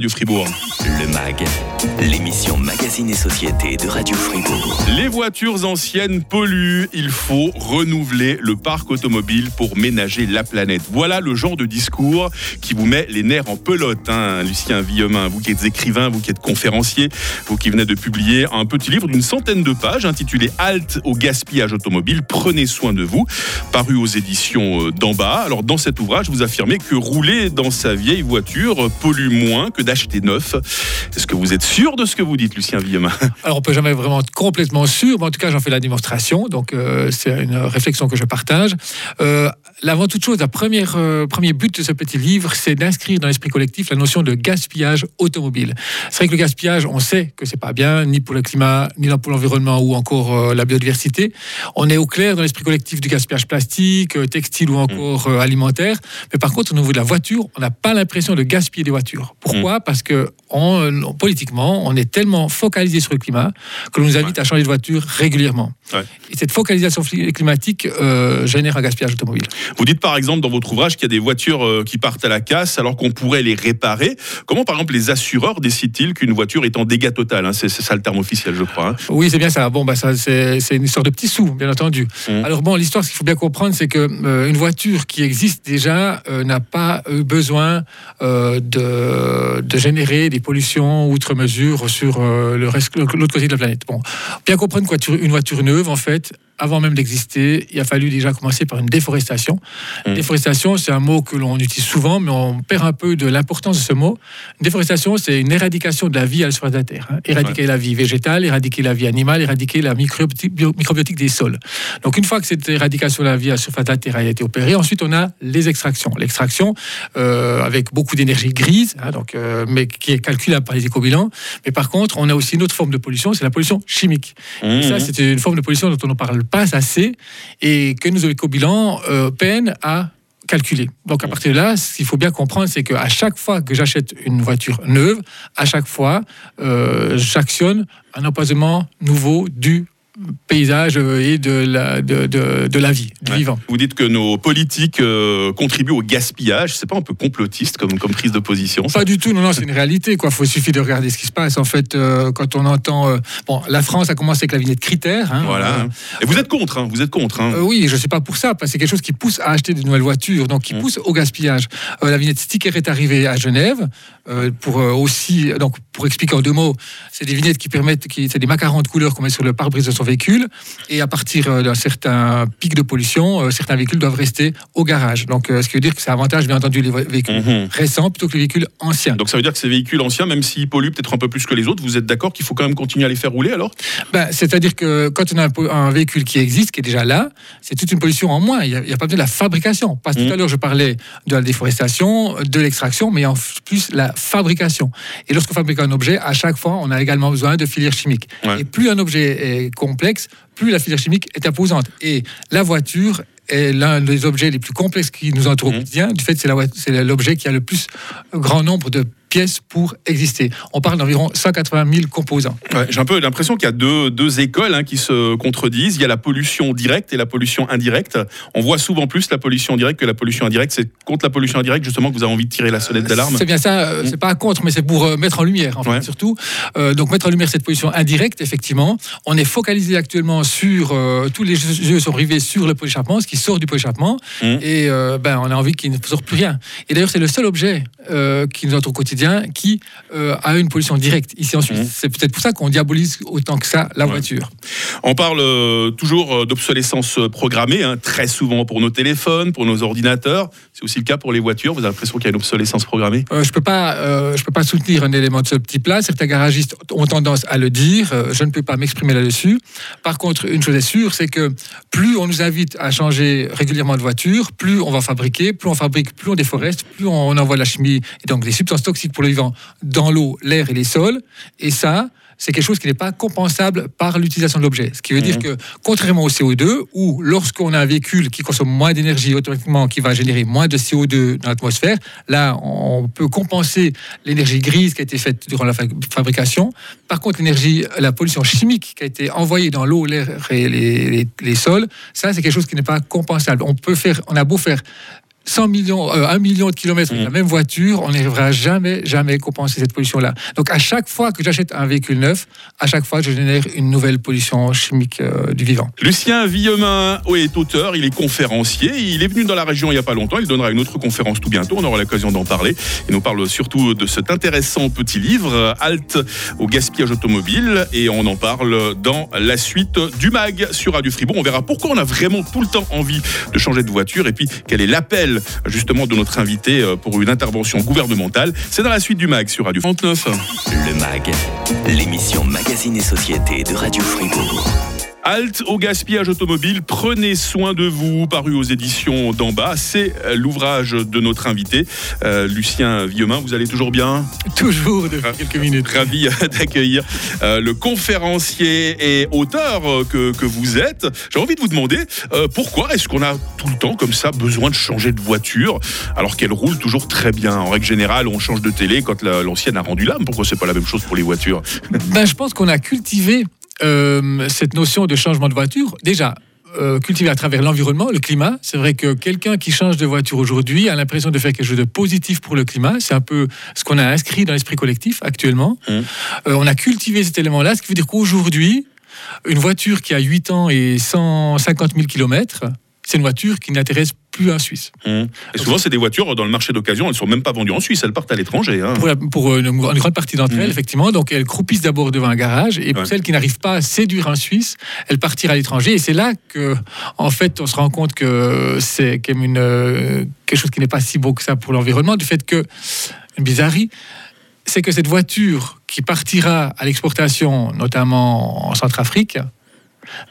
du Fribourg. Le MAG, l'émission Magazine et Société de Radio Fribourg. Les voitures anciennes polluent. Il faut renouveler le parc automobile pour ménager la planète. Voilà le genre de discours qui vous met les nerfs en pelote, hein, Lucien Villemin. Vous qui êtes écrivain, vous qui êtes conférencier, vous qui venez de publier un petit livre d'une centaine de pages intitulé Halte au gaspillage automobile. Prenez soin de vous, paru aux éditions euh, d'en bas. Alors, dans cet ouvrage, vous affirmez que rouler dans sa vieille voiture pollue moins que d'acheter neuf. Est-ce que vous êtes sûr de ce que vous dites, Lucien Villemin Alors, on peut jamais vraiment être complètement sûr, mais en tout cas, j'en fais la démonstration. Donc, euh, c'est une réflexion que je partage. Euh, avant toute chose, le euh, premier but de ce petit livre, c'est d'inscrire dans l'esprit collectif la notion de gaspillage automobile. C'est vrai que le gaspillage, on sait que c'est pas bien, ni pour le climat, ni pour l'environnement, ou encore euh, la biodiversité. On est au clair dans l'esprit collectif du gaspillage plastique, textile ou encore alimentaire. Mais par contre, au niveau de la voiture, on n'a pas l'impression de gaspiller des voitures. Pourquoi? Parce que politiquement, on est tellement focalisé sur le climat que l'on nous invite à changer de voiture régulièrement. Et cette focalisation climatique euh, génère un gaspillage automobile. Vous dites par exemple dans votre ouvrage qu'il y a des voitures euh, qui partent à la casse alors qu'on pourrait les réparer. Comment par exemple les assureurs décident-ils qu'une voiture est en dégâts total hein C'est ça le terme officiel, je crois. Hein. oui, c'est bien ça. Bon, bah, ça c'est une histoire de petits sous, bien entendu. Mmh. Alors bon, l'histoire, ce qu'il faut bien comprendre, c'est que euh, une voiture qui existe déjà n'a pas eu besoin de de, générer des pollutions outre mesure sur euh, l'autre côté de la planète. Bon, bien comprendre qu'une voiture neuve, en fait, avant même d'exister, il a fallu déjà commencer par une déforestation. Mmh. Déforestation, c'est un mot que l'on utilise souvent, mais on perd un peu de l'importance de ce mot. déforestation, c'est une éradication de la vie à la surface de la Terre. Hein. Éradiquer la vie végétale, éradiquer la vie animale, éradiquer la microbiotique des sols. Donc une fois que cette éradication de la vie à la surface de la Terre a été opérée, ensuite on a les extractions. L'extraction, euh, avec beaucoup d'énergie grise, hein, donc, euh, mais qui est calculable par les éco-bilans. Mais par contre, on a aussi une autre forme de pollution, c'est la pollution chimique. Mmh. ça, c'est une forme de pollution dont on ne parle pas assez et que nos éco-bilans euh, peinent à calculer. Donc à partir de là, ce qu'il faut bien comprendre, c'est qu'à chaque fois que j'achète une voiture neuve, à chaque fois, euh, j'actionne un empoisonnement nouveau du paysage et de la, de, de, la vie, du vivant. Vous dites que nos politiques euh, contribuent au gaspillage. C'est pas un peu complotiste comme, comme prise de position Pas du tout, non, non, c'est une réalité. Quoi. Faut, il suffit de regarder ce qui se passe. En fait, euh, quand on entend. Euh, bon, la France a commencé avec la vignette critère. Hein, voilà. et vous êtes contre, hein, vous êtes contre. Hein. oui, je ne suis pas pour ça, parce que c'est quelque chose qui pousse à acheter de nouvelles voitures, donc qui mmh. pousse au gaspillage. la vignette sticker est arrivée à Genève pour aussi. Donc, pour expliquer en deux mots, c'est des vignettes qui permettent. Qui, c'est des macarons de couleur qu'on met sur le pare-brise de son véhicule. Et à partir euh, d'un certain pic de pollution, euh, certains véhicules doivent rester au garage. Donc, euh, ce qui veut dire que ça avantage, bien entendu, les véhicules mhm. récents plutôt que les véhicules anciens. Donc, ça veut dire que ces véhicules anciens, même s'ils polluent peut-être un peu plus que les autres, vous êtes d'accord qu'il faut quand même continuer à les faire rouler alors? Ben, C'est-à-dire que quand on a un, véhicule qui existe, qui est déjà là, c'est toute une pollution en moins. Il n'y a, pas besoin de la fabrication. Parce que tout mhm. à l'heure, je parlais de la déforestation, de l'extraction, mais en plus la fabrication. Et lorsqu'on fabrique un objet, à chaque fois, on a également besoin de filières chimiques. Et plus un objet est complexe, plus la filière chimique est imposante. Et la voiture est l'un des objets les plus complexes qui nous entourent au mmh. quotidien, du fait c'est l'objet qui a le plus grand nombre de pièces pour exister. On parle d'environ 180 000 composants. J'ai un peu l'impression qu'il y a deux, deux écoles hein, qui se contredisent. Il y a la pollution directe et la pollution indirecte. On voit souvent plus la pollution directe que la pollution indirecte. C'est contre la pollution indirecte justement que vous avez envie de tirer la sonnette d'alarme. C'est bien ça. Euh, c'est pas contre, mais c'est pour euh, mettre en lumière en fait, surtout. Euh, donc mettre en lumière cette pollution indirecte, effectivement. On est focalisé actuellement sur tous les yeux sont rivés sur le pot d'échappement, ce qui sort du pot d'échappement, mmh. et ben on a envie qu'il ne sorte plus rien. Et d'ailleurs c'est le seul objet qui nous entre au quotidien qui euh, a une pollution directe ici en Suisse. Mmh. C'est peut-être pour ça qu'on diabolise autant que ça la voiture. On parle euh, toujours euh, d'obsolescence programmée, hein, très souvent pour nos téléphones, pour nos ordinateurs. C'est aussi le cas pour les voitures. Vous avez l'impression qu'il y a une obsolescence programmée? Je ne peux, pas, je peux pas soutenir un élément de ce type-là. Certains garagistes ont tendance à le dire. je ne peux pas m'exprimer là-dessus. Par contre, une chose est sûre, c'est que plus on nous invite à changer régulièrement de voiture, plus on va fabriquer, plus on fabrique, plus on déforeste, plus on envoie la chimie et donc des substances toxiques pour le vivant dans l'eau, l'air et les sols. Et ça, c'est quelque chose qui n'est pas compensable par l'utilisation de l'objet. Ce qui veut dire mhm. que, contrairement au CO2, où lorsqu'on a un véhicule qui consomme moins d'énergie, automatiquement qui va générer moins de CO2 dans l'atmosphère, là, on peut compenser l'énergie grise qui a été faite durant la fabrication. Par contre, l'énergie, la pollution chimique qui a été envoyée dans l'eau, l'air et les, les sols, ça, c'est quelque chose qui n'est pas compensable. On peut faire, on a beau faire 100 millions, 1 euh, million de kilomètres avec la même voiture, on n'arrivera jamais, jamais compenser cette pollution-là. Donc à chaque fois que j'achète un véhicule neuf, à chaque fois je génère une nouvelle pollution chimique euh, du vivant. Lucien Villemin est auteur, il est conférencier, il est venu dans la région il n'y a pas longtemps, il donnera une autre conférence tout bientôt, on aura l'occasion d'en parler. Il nous parle surtout de cet intéressant petit livre, Halte au gaspillage automobile, et on en parle dans la suite du MAG sur Radio Fribourg. On verra pourquoi on a vraiment tout le temps envie de changer de voiture et puis quel est l'appel justement de notre invité euh, pour une intervention gouvernementale. C'est dans la suite du MAG sur Radio 39. Le MAG, l'émission Magazine et Société de Radio Fribourg. Halte au gaspillage automobile, prenez soin de vous, paru aux éditions d'en bas. C'est euh, l'ouvrage de notre invité, euh, Lucien Villemin. Vous allez toujours bien? Toujours, depuis quelques minutes. Ravi d'accueillir le conférencier et auteur que, que vous êtes. J'ai envie de vous demander pourquoi est-ce qu'on a tout le temps comme ça besoin de changer de voiture alors qu'elle roule toujours très bien? En règle générale, on change de télé quand l'ancienne a rendu l'âme. Pourquoi c'est pas la même chose pour les voitures? Ben, Je pense qu'on a cultivé euh, cette notion de changement de voiture. Déjà, euh, cultivé à travers l'environnement, le climat. C'est vrai que quelqu'un qui change de voiture aujourd'hui a l'impression de faire quelque chose de positif pour le climat. C'est un peu ce qu'on a inscrit dans l'esprit collectif actuellement. Mmh. Euh, on a cultivé cet élément-là, ce qui veut dire qu'aujourd'hui, une voiture qui a 8 ans et 150 000 km, c'est une voiture qui n'intéresse plus un Suisse. Mmh. Et souvent, c'est des voitures dans le marché d'occasion, elles ne sont même pas vendues en Suisse, elles partent à l'étranger. Hein. Pour, une, grande partie d'entre elles, mmh. effectivement. Donc, elles croupissent d'abord devant un garage. Et pour celles qui n'arrivent pas à séduire un Suisse, elles partirent à l'étranger. Et c'est là que, en fait, on se rend compte que c'est comme une, euh, quelque chose qui n'est pas si beau que ça pour l'environnement, du fait que, une bizarrerie, c'est que cette voiture qui partira à l'exportation, notamment en Centrafrique,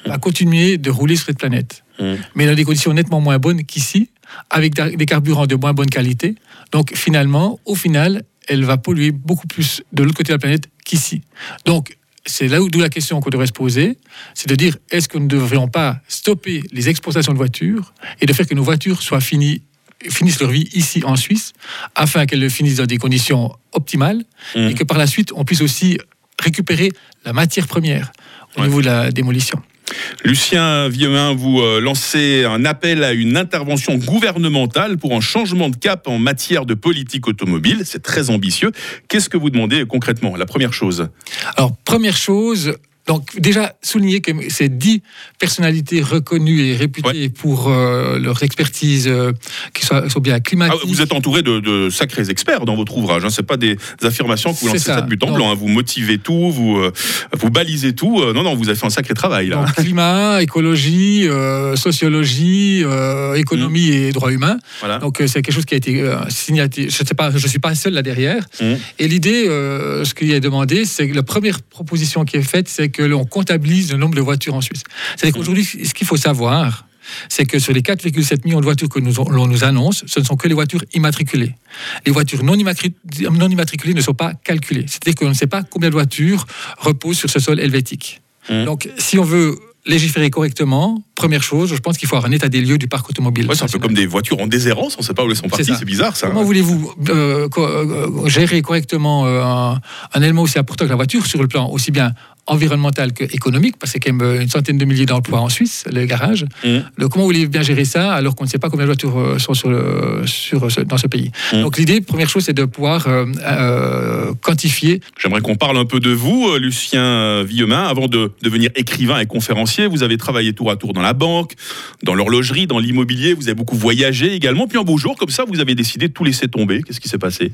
va continuer de rouler sur cette planète. Mm. Mais dans des conditions nettement moins bonnes qu'ici, avec des carburants de moins bonne qualité. Donc finalement, au final, elle va polluer beaucoup plus de l'autre côté de la planète qu'ici. Donc c'est là où la question qu'on devrait se poser, c'est de dire est-ce que nous ne devrions pas stopper les exportations de voitures et de faire que nos voitures soient finies finissent leur vie ici en Suisse, afin qu'elles finissent dans des conditions optimales, mm. et que par la suite, on puisse aussi récupérer la matière première au niveau de la démolition. Lucien Viemin, vous euh, lancez un appel à une intervention gouvernementale pour un changement de cap en matière de politique automobile. C'est très ambitieux. Qu'est-ce que vous demandez concrètement? La première chose. Alors, première chose, donc déjà souligner que ces dix personnalités reconnues et réputées pour euh, leur expertise, euh, qui sont, bien climatiques. Ah, vous êtes entouré de, sacrés experts dans votre ouvrage. Hein. Ce pas des affirmations que vous lancez ça, de but en blanc. Hein. Vous motivez tout, vous, euh, vous balisez tout. non, non, vous avez fait un sacré travail. Là. climat, écologie, sociologie, économie mmh. et droits humains. Voilà. Donc c'est quelque chose qui a été signé. Je sais pas, je suis pas seul là derrière. Mmh. Et l'idée, ce qui est demandé, c'est que la première proposition qui est faite, c'est que que l'on comptabilise le nombre de voitures en Suisse. C'est-à-dire qu'aujourd'hui, ce qu'il faut savoir, c'est que sur les 4,7 millions de voitures que l'on nous annonce, ce ne sont que les voitures immatriculées. Les voitures non, immatriculées ne sont pas calculées. C'est-à-dire qu'on ne sait pas combien de voitures reposent sur ce sol helvétique. Mmh. Donc, si on veut légiférer correctement, première chose, je pense qu'il faut avoir un état des lieux du parc automobile. c'est un peu comme des voitures en déshérence, on ne sait pas où elles sont parties, c'est bizarre ça. Comment voulez-vous euh, euh, gérer correctement euh, un, un, élément aussi important que la voiture sur le plan aussi bien environnemental qu'économique, parce que c'est quand même une centaine de milliers d'emplois en Suisse, les garages. Mmh. Le, comment vous voulez bien gérer ça alors qu'on ne sait pas combien de voitures euh, sont sur sur dans ce pays? Mmh. Donc l'idée, première chose, c'est de pouvoir euh, euh, quantifier. J'aimerais qu'on parle un peu de vous, Lucien Villemin. Avant de devenir écrivain et conférencier, vous avez travaillé tour à tour dans la banque, dans l'horlogerie, dans l'immobilier, vous avez beaucoup voyagé également. Puis un beau jour, comme ça, vous avez décidé de tout laisser tomber. Qu'est-ce qui s'est passé?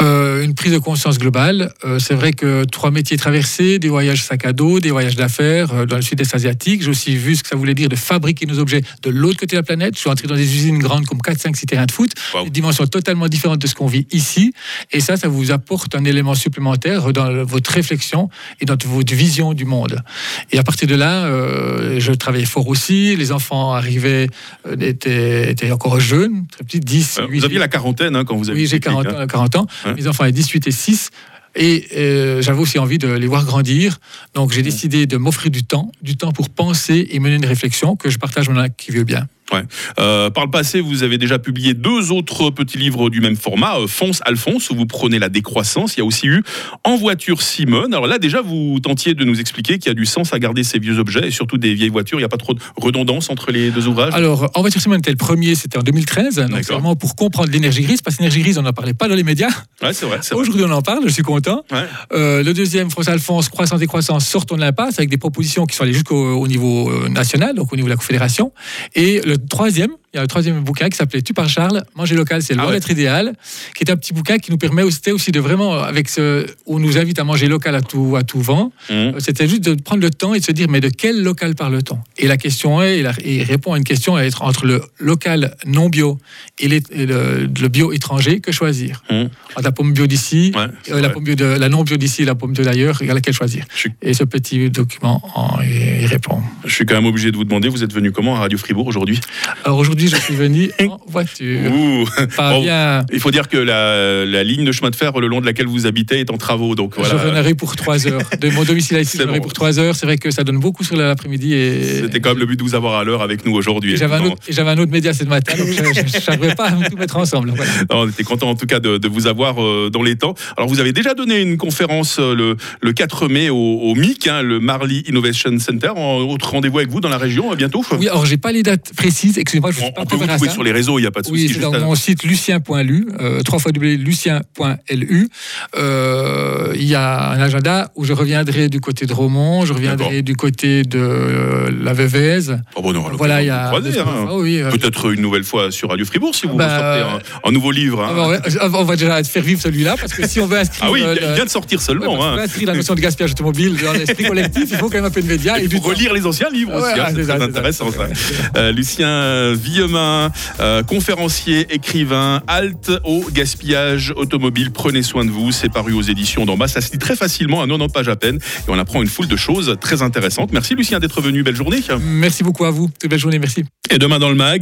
Une prise de conscience globale. c'est vrai que trois métiers traversés, des voyages sac à dos, des voyages d'affaires euh, dans le sud-est asiatique. J'ai aussi vu ce que ça voulait dire de fabriquer nos objets de l'autre côté de la planète. Je suis entré dans des usines grandes comme 4, 5, 6 terrains de foot, des dimensions totalement différentes de ce qu'on vit ici. Et ça, ça vous apporte un élément supplémentaire dans votre réflexion et dans votre vision du monde. Et à partir de là, euh, je travaillais fort aussi. Les enfants arrivaient, euh, étaient, encore jeunes, très petits, 10, 8. Vous aviez la quarantaine hein, quand vous avez Oui, j'ai 40, hein. 40, ans. Mes enfants avaient 18 et 6. Et euh, j'avais aussi envie de les voir grandir. Donc j'ai décidé de m'offrir du temps, du temps pour penser et mener une réflexion que je partage maintenant qui veut bien. Ouais. Euh, par le passé, vous avez déjà publié deux autres petits livres du même format, euh, Fonce Alphonse, où vous prenez la décroissance. Il y a aussi eu En voiture Simone. Alors là, déjà, vous tentiez de nous expliquer qu'il y a du sens à garder ces vieux objets et surtout des vieilles voitures. Il n'y a pas trop de redondance entre les deux ouvrages? Alors, En voiture Simone était le premier, c'était en 2013. Donc, vraiment pour comprendre l'énergie grise, parce que l'énergie grise, on n'en parlait pas dans les médias. Ouais, c'est vrai. Aujourd'hui, on en parle, je suis content. Ouais. Euh, le deuxième, François Alphonse, croissance et croissance, sortons de l'impasse avec des propositions qui sont allées jusqu'au au niveau national, donc au niveau de la Confédération. Et le troisième, il y a le troisième bouquin qui s'appelait Tu par Charles, manger local, c'est le Ah bon ouais. être idéal, qui est un petit bouquin qui nous permet aussi, aussi de vraiment, avec ce, on nous invite à manger local à tout, à tout vent. Mmh. Euh, C'était juste de prendre le temps et de se dire, mais de quel local parle-t-on? Et la question est, il, il répond à une question à être entre le local non bio et, les- et le, le bio étranger, que choisir? Mmh. Entre la pomme bio d'ici, Ouais, euh, la, pomme bio de, la non bio d'ici et la pomme bio d'ailleurs, laquelle choisir? Suis- Et ce petit document en, y répond. Je suis quand même obligé de vous demander, vous êtes venu comment à Radio Fribourg aujourd'hui? Alors aujourd'hui, je suis venu en voiture. Ouh. Pas Bon, bien. Il faut dire que la, la ligne de chemin de fer le long de laquelle vous habitez est en travaux. Donc Je voilà. reviendrai pour trois heures. De mon domicile à ici, je reviendrai bon. pour trois heures. C'est vrai que ça donne beaucoup sur l'après-midi. Et... C'était quand même le but de vous avoir à l'heure avec nous aujourd'hui. J'avais un, autre- un média ce matin, donc je n'arrivais pas à tout mettre ensemble. Voilà. Non, on était content en tout cas de, de vous avoir euh, dans les temps. Alors vous avez déjà donné une conférence euh, le, le 4 mai au, au MIC, hein, le Marley Innovation Center. En, autre rendez-vous avec vous dans la région euh, bientôt Oui, alors j'ai pas les dates précises. Excusez-moi, je ne On, on peut vous trouver sur les réseaux, il n'y a pas de souci. Oui, dans mon site lucien.lu, euh, lucien.lu. Euh, Il y a un agenda où je reviendrai du côté de Romont, je reviendrai du côté de euh, la Veveyze. Oh, bon, on Voilà, il y a. croiser, hein. Ah oui, Peut-être une nouvelle fois sur Radio Fribourg si vous Bah, ressortez un, un nouveau livre. hein. ah bah, on va- on va déjà faire vivre celui-là parce que si on veut inscrire. Ah oui, il vient de sortir Ouais, seulement. qu'on hein. veut inscrire la notion de gaspillage automobile dans l'esprit collectif, il faut quand même un peu de médias et, Et temps. relire les anciens livres aussi, Ouais, c'est très ça, intéressant ça. Euh, Lucien Villemin, euh, conférencier, écrivain, halte au gaspillage automobile. Prenez soin de vous, c'est paru aux éditions d'en bas. Ça se lit très facilement, à 90 pages à peine, et on apprend une foule de choses très intéressantes. Merci Lucien d'être venu, belle journée. Merci beaucoup à vous. Belle journée, merci. Et demain dans le mag.